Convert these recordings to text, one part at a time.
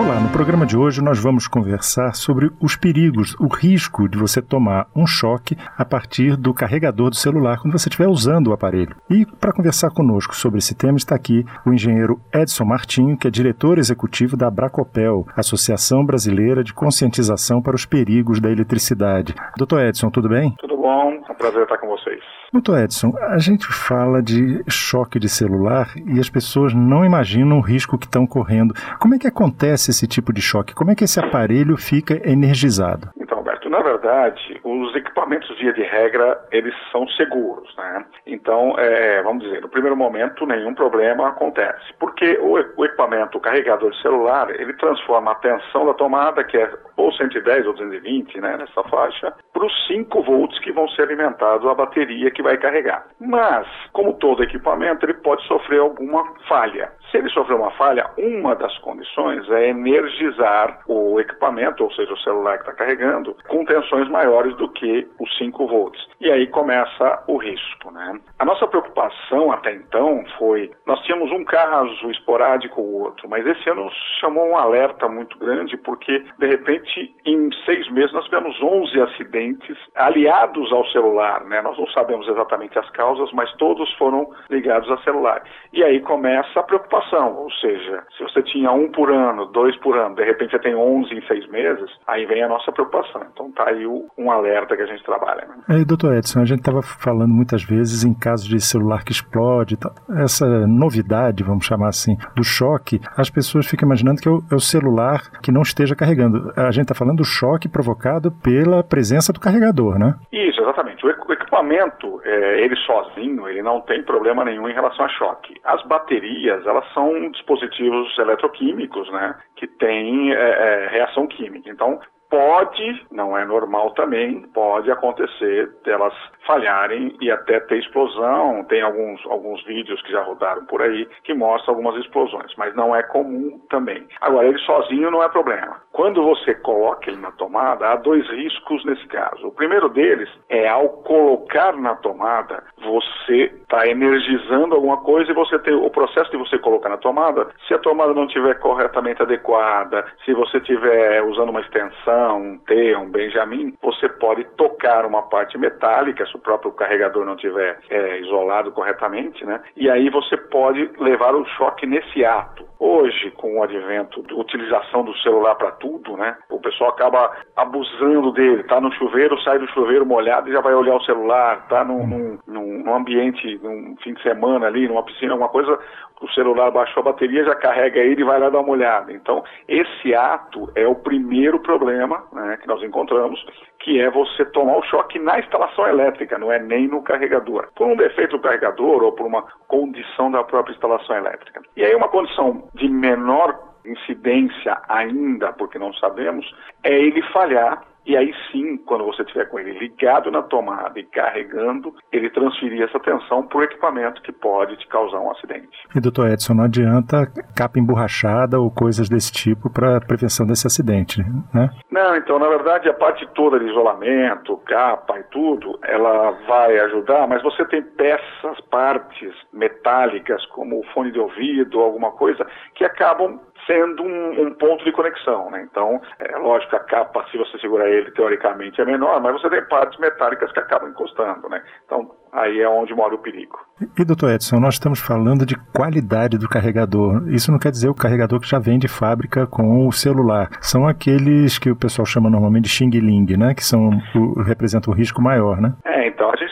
Olá, no programa de hoje nós vamos conversar sobre os perigos, o risco de você tomar um choque a partir do carregador do celular quando você estiver usando o aparelho. E para conversar conosco sobre esse tema está aqui o engenheiro Edson Martinho, que é diretor executivo da Bracopel, Associação Brasileira de Conscientização para os Perigos da Eletricidade. Doutor Edson, tudo bem? Tudo bom, é um prazer estar com vocês. Doutor Edson, a gente fala de choque de celular e as pessoas não imaginam o risco que estão correndo. Como é que acontece esse tipo de choque? Como é que esse aparelho fica energizado? Então, Alberto, na verdade, os equipamentos, via de regra, eles são seguros, né? Então, é, vamos dizer, no primeiro momento, nenhum problema acontece. Porque o, o equipamento, o carregador celular, ele transforma a tensão da tomada, que é ou 110 ou 220, né, nessa faixa, para os 5 volts que vão ser alimentados à bateria que vai carregar. Mas, como todo equipamento, ele pode sofrer alguma falha. Se ele sofrer uma falha, uma das condições é energizar o equipamento, ou seja, o celular que está carregando, com tensões maiores do que os 5 volts. E aí começa o risco. Né? A nossa preocupação até então foi: nós tínhamos um caso esporádico ou outro, mas esse ano chamou um alerta muito grande, porque de repente, em seis meses, nós tivemos 11 acidentes aliados ao celular. Né? Nós não sabemos exatamente as causas, mas todos foram ligados ao celular. E aí começa a preocupação ou seja, se você tinha um por ano, dois por ano, de repente você tem 11 em seis meses, aí vem a nossa preocupação. Então tá aí um alerta que a gente trabalha. Né? Doutor Edson, a gente estava falando muitas vezes em casos de celular que explode, essa novidade, vamos chamar assim, do choque, as pessoas ficam imaginando que é o, é o celular que não esteja carregando. A gente está falando do choque provocado pela presença do carregador, né? Isso, exatamente. O equipamento, é, ele sozinho, ele não tem problema nenhum em relação a choque. As baterias, elas são dispositivos eletroquímicos, né, que têm é, é, reação química. Então, pode, não é normal também, pode acontecer delas falharem e até ter explosão. Tem alguns, alguns vídeos que já rodaram por aí que mostram algumas explosões, mas não é comum também. Agora, ele sozinho não é problema. Quando você coloca ele na tomada, há dois riscos nesse caso. O primeiro deles é ao colocar na tomada, você está energizando alguma coisa e você tem o processo de você colocar na tomada, se a tomada não estiver corretamente adequada, se você estiver usando uma extensão, um T, um Benjamin, você pode tocar uma parte metálica, se o próprio carregador não tiver é, isolado corretamente, né? E aí você pode levar o choque nesse ato. Hoje, com o advento da utilização do celular para tudo, né? O pessoal acaba abusando dele. Tá no chuveiro, sai do chuveiro molhado e já vai olhar o celular. Tá num, num, num ambiente, num fim de semana ali, numa piscina, alguma coisa, o celular baixou a bateria, já carrega ele e vai lá dar uma olhada. Então, esse ato é o primeiro problema né, que nós encontramos, que é você tomar o choque na instalação elétrica, não é nem no carregador. Por um defeito do carregador ou por uma condição da própria instalação elétrica. E aí, uma condição de menor incidência ainda, porque não sabemos, é ele falhar e aí sim, quando você estiver com ele ligado na tomada e carregando, ele transferir essa tensão para o equipamento que pode te causar um acidente. E doutor Edson, não adianta capa emborrachada ou coisas desse tipo para prevenção desse acidente, né? Não, então na verdade a parte toda de isolamento, capa e tudo, ela vai ajudar, mas você tem peças, partes metálicas como o fone de ouvido, alguma coisa, que acabam sendo um, um, ponto de conexão. Né? Então, é lógico, a capa, se você segurar ele, teoricamente é menor, mas você tem partes metálicas que acabam encostando. Né? Então, aí é onde mora o perigo. E, doutor Edson, nós estamos falando de qualidade do carregador. Isso não quer dizer o carregador que já vem de fábrica com o celular. São aqueles que o pessoal chama normalmente de Xing Ling, né? Que são, o, representam um risco maior, né?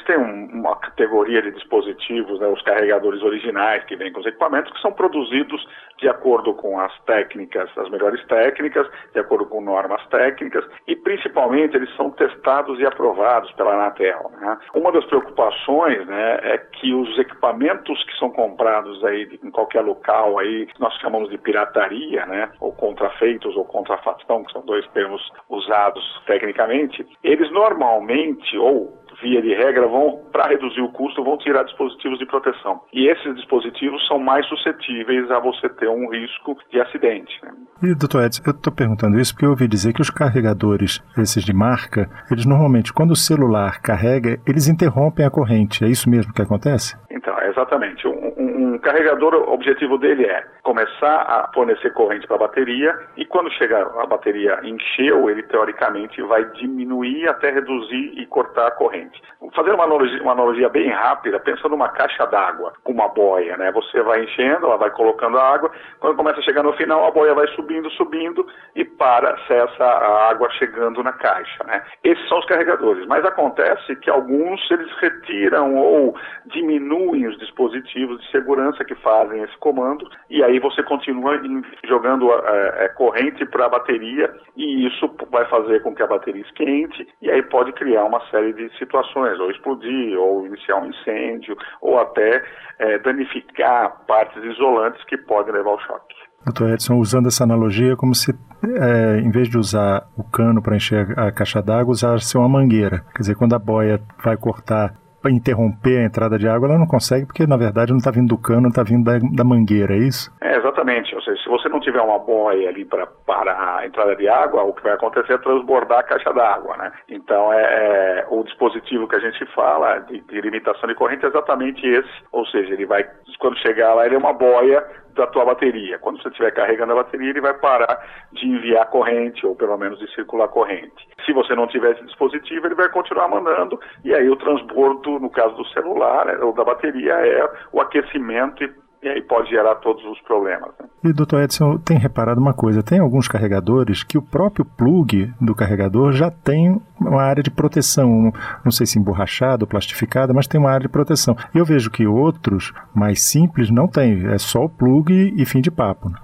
Tem um, uma categoria de dispositivos, né, os carregadores originais que vêm com os equipamentos, que são produzidos de acordo com as técnicas, as melhores técnicas, de acordo com normas técnicas, e principalmente eles são testados e aprovados pela Anatel. Né? Uma das preocupações né, é que os equipamentos que são comprados aí em qualquer local aí, nós chamamos de pirataria, né, ou contrafeitos ou contrafação, que são dois termos usados tecnicamente, eles normalmente, ou via de regra, vão, para reduzir o custo, vão tirar dispositivos de proteção. E esses dispositivos são mais suscetíveis a você ter um risco de acidente. Né? E, doutor Edson, eu estou perguntando isso porque eu ouvi dizer que os carregadores, esses de marca, eles normalmente, quando o celular carrega, eles interrompem a corrente. É isso mesmo que acontece? Então, exatamente. Um, um, um carregador, o objetivo dele é começar a fornecer corrente para a bateria e quando chegar a bateria encheu, ele teoricamente vai diminuir até reduzir e cortar a corrente. Fazer uma analogia, uma analogia bem rápida, pensa numa caixa d'água com uma boia, né? Você vai enchendo, ela vai colocando a água, quando começa a chegar no final, a boia vai subindo, subindo e para, cessa a água chegando na caixa, né? Esses são os carregadores, mas acontece que alguns eles retiram ou diminuem os dispositivos de segurança que fazem esse comando e aí você continua jogando é, é, corrente para a bateria e isso vai fazer com que a bateria esquente e aí pode criar uma série de situações, ou explodir, ou iniciar um incêndio, ou até é, danificar partes isolantes que podem levar ao choque. Doutor Edson, usando essa analogia, como se, é, em vez de usar o cano para encher a caixa d'água, usasse uma mangueira. Quer dizer, quando a boia vai cortar para interromper a entrada de água, ela não consegue porque, na verdade, não está vindo do cano, está vindo da, da, mangueira, é isso? É, exatamente. Ou seja, se você não tiver uma boia ali para parar a entrada de água, o que vai acontecer é transbordar a caixa d'água, né? Então, é, é, o dispositivo que a gente fala de, de limitação de corrente é exatamente esse. Ou seja, ele vai, quando chegar lá, ele é uma boia da tua bateria. Quando você estiver carregando a bateria, ele vai parar de enviar corrente, ou pelo menos de circular corrente. Se você não tiver esse dispositivo, ele vai continuar mandando, e aí o transbordo, no caso do celular né, ou da bateria, é o aquecimento e e aí pode gerar todos os problemas. Né? E doutor Edson, tem reparado uma coisa, tem alguns carregadores que o próprio plug do carregador já tem uma área de proteção, não sei se emborrachada ou plastificada, mas tem uma área de proteção. Eu vejo que outros, mais simples, não tem, é só o plug e fim de papo. Né?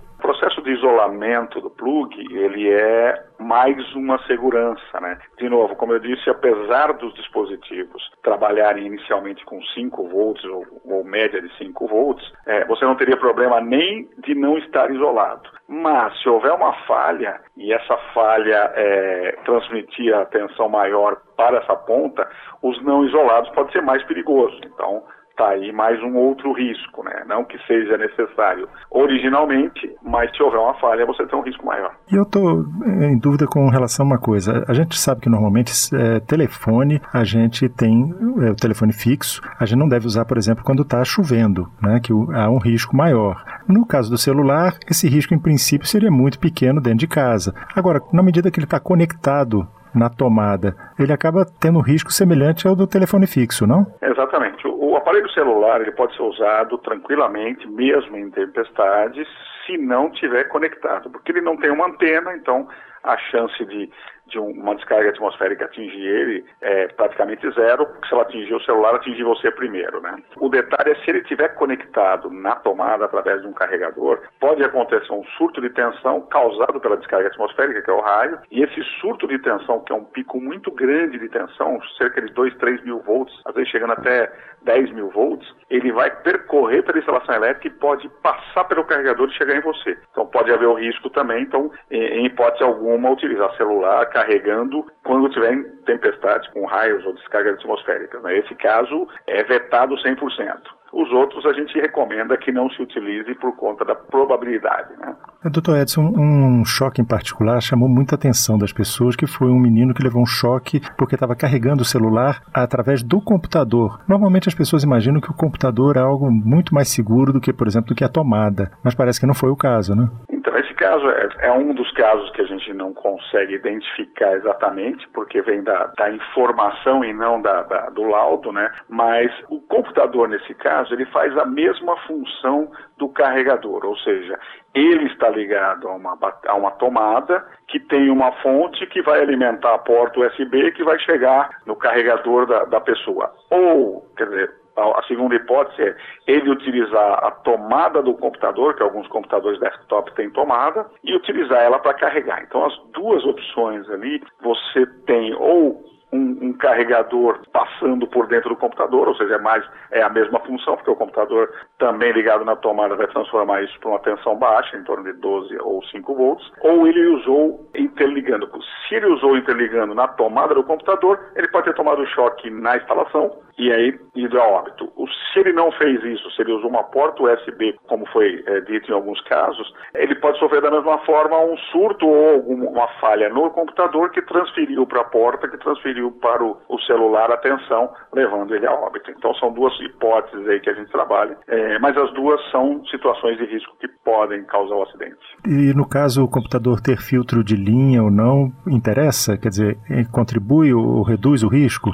Isolamento do plug, ele é mais uma segurança, né? De novo, como eu disse, apesar dos dispositivos trabalharem inicialmente com 5 volts ou, ou, média de 5 volts, é, você não teria problema nem de não estar isolado. Mas se houver uma falha e essa falha é, transmitir a tensão maior para essa ponta, os não isolados pode ser mais perigoso. Então, Tá aí mais um outro risco, né? Não que seja necessário originalmente, mas se houver uma falha, você tem um risco maior. E eu estou eh, em dúvida com relação a uma coisa. A gente sabe que normalmente é, telefone, a gente tem é, o telefone fixo, a gente não deve usar, por exemplo, quando está chovendo, né? Que há um risco maior. No caso do celular, esse risco em princípio seria muito pequeno dentro de casa. Agora, na medida que ele está conectado na tomada, ele acaba tendo um risco semelhante ao do telefone fixo, não? Exatamente. O, aparelho celular ele pode ser usado tranquilamente, mesmo em tempestades, se não tiver conectado, porque ele não tem uma antena, então a chance de de uma descarga atmosférica atingir ele é praticamente zero, porque se ela atingir o celular, atingir você primeiro, né? O detalhe é se ele estiver conectado na tomada através de um carregador, pode acontecer um surto de tensão causado pela descarga atmosférica, que é o raio, e esse surto de tensão, que é um pico muito grande de tensão, cerca de 2, 3 mil volts, às vezes chegando até 10 mil volts, ele vai percorrer pela instalação elétrica e pode passar pelo carregador e chegar em você. Então pode haver o risco também, então, em hipótese alguma, utilizar celular, carregando quando tiver em tempestade com raios ou descargas atmosféricas. Nesse caso, é vetado 100%. Os outros a gente recomenda que não se utilize por conta da probabilidade. Né? É, doutor Edson, um choque em particular chamou muita atenção das pessoas, que foi um menino que levou um choque porque estava carregando o celular através do computador. Normalmente as pessoas imaginam que o computador é algo muito mais seguro do que, por exemplo, do que a tomada, mas parece que não foi o caso, né? Então, esse caso é, é um dos casos que a gente não consegue identificar exatamente, porque vem da, da informação e não da, da, do laudo, né? Mas o computador, nesse caso, ele faz a mesma função do carregador, ou seja, ele está ligado a uma, a uma tomada que tem uma fonte que vai alimentar a porta USB que vai chegar no carregador da, da pessoa. Ou, quer dizer, a segunda hipótese é ele utilizar a tomada do computador, que alguns computadores desktop têm tomada, e utilizar ela para carregar. Então, as duas opções ali, você tem ou um, um, carregador passando por dentro do computador, ou seja, é, mais, é a mesma função, porque o computador também ligado na tomada vai transformar isso para uma tensão baixa, em torno de 12 ou 5 volts, ou ele usou interligando. Se ele usou interligando na tomada do computador, ele pode ter tomado choque na instalação e aí ido a óbito. Se ele não fez isso, se ele usou uma porta USB, como foi é, dito em alguns casos, ele pode sofrer da mesma forma um surto ou alguma falha no computador que transferiu para a porta, que transferiu para o, o, celular a tensão, levando ele a óbito. Então são duas hipóteses aí que a gente trabalha, é, mas as duas são situações de risco que podem causar o acidente. E no caso o computador ter filtro de linha ou não, interessa? Quer dizer, contribui ou reduz o risco?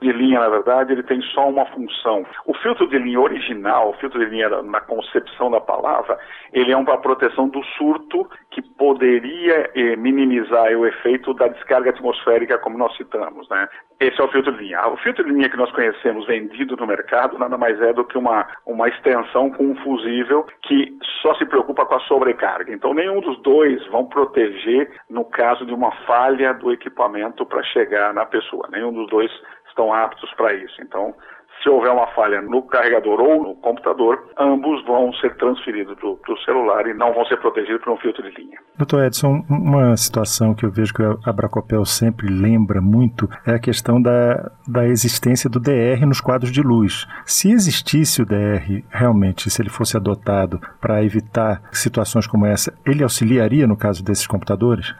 De linha, na verdade, ele tem só uma função. O filtro de linha original, o filtro de linha na concepção da palavra, ele é uma proteção do surto que poderia eh, minimizar o efeito da descarga atmosférica, como nós citamos, né? Esse é o filtro de linha. O filtro de linha que nós conhecemos vendido no mercado nada mais é do que uma, uma extensão com um fusível que só se preocupa com a sobrecarga. Então, nenhum dos dois vão proteger no caso de uma falha do equipamento para chegar na pessoa. Nenhum dos dois estão aptos para isso. Então, se houver uma falha no carregador ou no computador, ambos vão ser transferidos para o celular e não vão ser protegidos por um filtro de linha. Doutor Edson, uma situação que eu vejo que a Bracopel sempre lembra muito é a questão da, da existência do DR nos quadros de luz. Se existisse o DR realmente, se ele fosse adotado para evitar situações como essa, ele auxiliaria no caso desses computadores?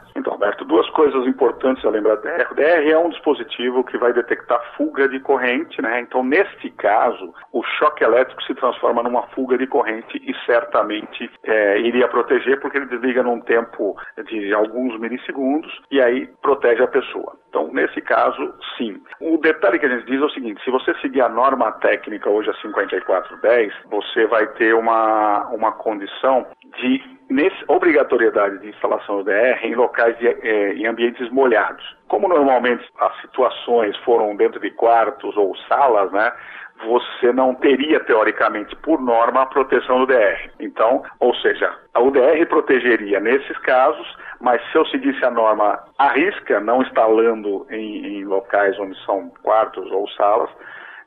Coisas importantes a lembrar do DR. DR é um dispositivo que vai detectar fuga de corrente, né? Então, neste caso, o choque elétrico se transforma numa fuga de corrente e certamente é, iria proteger, porque ele desliga num tempo de alguns milissegundos e aí protege a pessoa. Então, nesse caso, sim. O detalhe que a gente diz é o seguinte: se você seguir a norma técnica hoje a 5410, você vai ter uma, uma condição de nesse, obrigatoriedade de instalação do DR em locais de, é, em ambientes molhados. Como normalmente as situações foram dentro de quartos ou salas, né? Você não teria, teoricamente, por norma, a proteção do DR. Então, ou seja, a UDR protegeria nesses casos, mas se eu seguisse a norma à risca, não instalando em, em locais onde são quartos ou salas,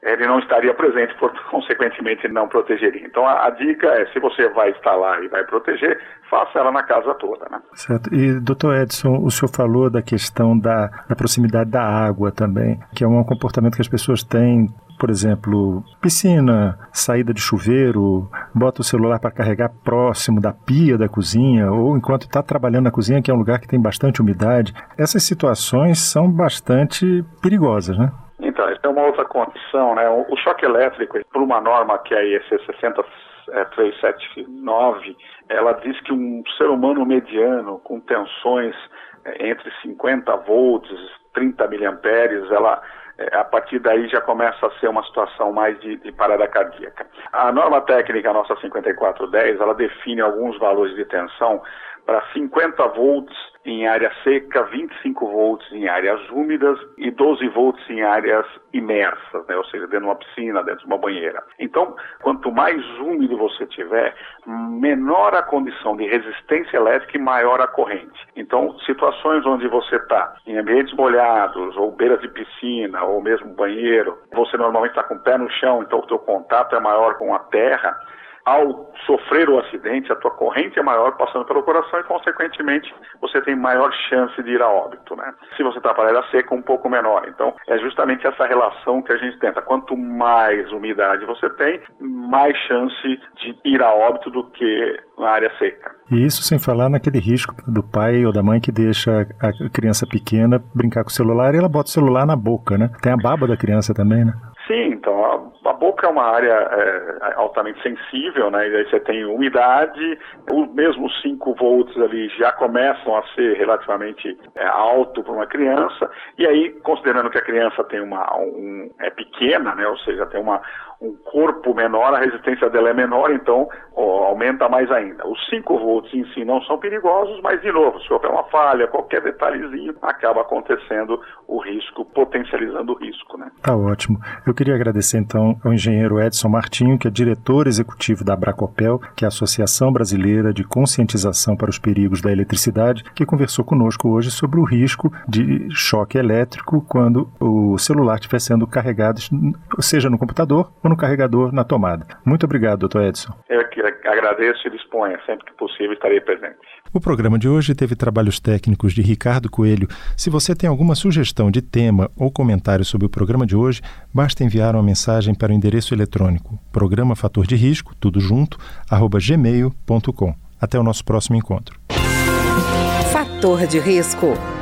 ele não estaria presente, por, consequentemente não protegeria. Então a, a, dica é, se você vai instalar e vai proteger, faça ela na casa toda. Né? Certo. E doutor Edson, o senhor falou da questão da, da proximidade da água também, que é um comportamento que as pessoas têm por exemplo, piscina, saída de chuveiro, bota o celular para carregar próximo da pia da cozinha, ou enquanto está trabalhando na cozinha, que é um lugar que tem bastante umidade. Essas situações são bastante perigosas, né? Então, isso é uma outra condição, né? O choque elétrico, por uma norma que é a IEC 60379, ela diz que um ser humano mediano com tensões é, entre 50 volts, 30 miliamperes, ela é, a partir daí já começa a ser uma situação mais de, de, parada cardíaca. A norma técnica nossa 5410, ela define alguns valores de tensão para 50 volts em área seca, 25 volts em áreas úmidas e 12 volts em áreas imersas, né? ou seja, dentro de uma piscina, dentro de uma banheira. Então, quanto mais úmido você tiver, menor a condição de resistência elétrica e maior a corrente. Então, situações onde você está em ambientes molhados, ou beiras de piscina, ou mesmo banheiro, você normalmente está com o pé no chão, então o teu contato é maior com a terra, ao sofrer o acidente, a tua corrente é maior passando pelo coração e, consequentemente, você tem maior chance de ir a óbito, né? Se você está para seca, um pouco menor. Então, é justamente essa relação que a gente tenta. Quanto mais umidade você tem, mais chance de ir a óbito do que na área seca. E isso sem falar naquele risco do pai ou da mãe que deixa a criança pequena brincar com o celular e ela bota o celular na boca, né? Tem a baba da criança também, né? A, a boca é uma área é, altamente sensível, né? E aí você tem umidade, os mesmos 5 volts ali já começam a ser relativamente é, alto para uma criança, e aí, considerando que a criança tem uma um, é pequena, né? Ou seja, tem uma, um corpo menor, a resistência dela é menor, então ó, aumenta mais ainda. Os 5 volts em si não são perigosos, mas de novo, se houver uma falha, qualquer detalhezinho, acaba acontecendo o risco, potencializando o risco. Né? Tá ótimo. Eu queria agradecer então ao engenheiro Edson Martinho, que é diretor executivo da Abracopel, que é a Associação Brasileira de Conscientização para os Perigos da Eletricidade, que conversou conosco hoje sobre o risco de choque elétrico quando o celular estiver sendo carregado, seja no computador ou no carregador na tomada. Muito obrigado, doutor Edson. Eu que agradeço e disponha. Sempre que possível estarei presente. O programa de hoje teve trabalhos técnicos de Ricardo Coelho. Se você tem alguma sugestão de tema ou comentário sobre o programa de hoje, basta enviar uma mensagem para o endereço eletrônico programa fator de risco, tudo junto, arroba gmail.com. Até o nosso próximo encontro. Fator de risco,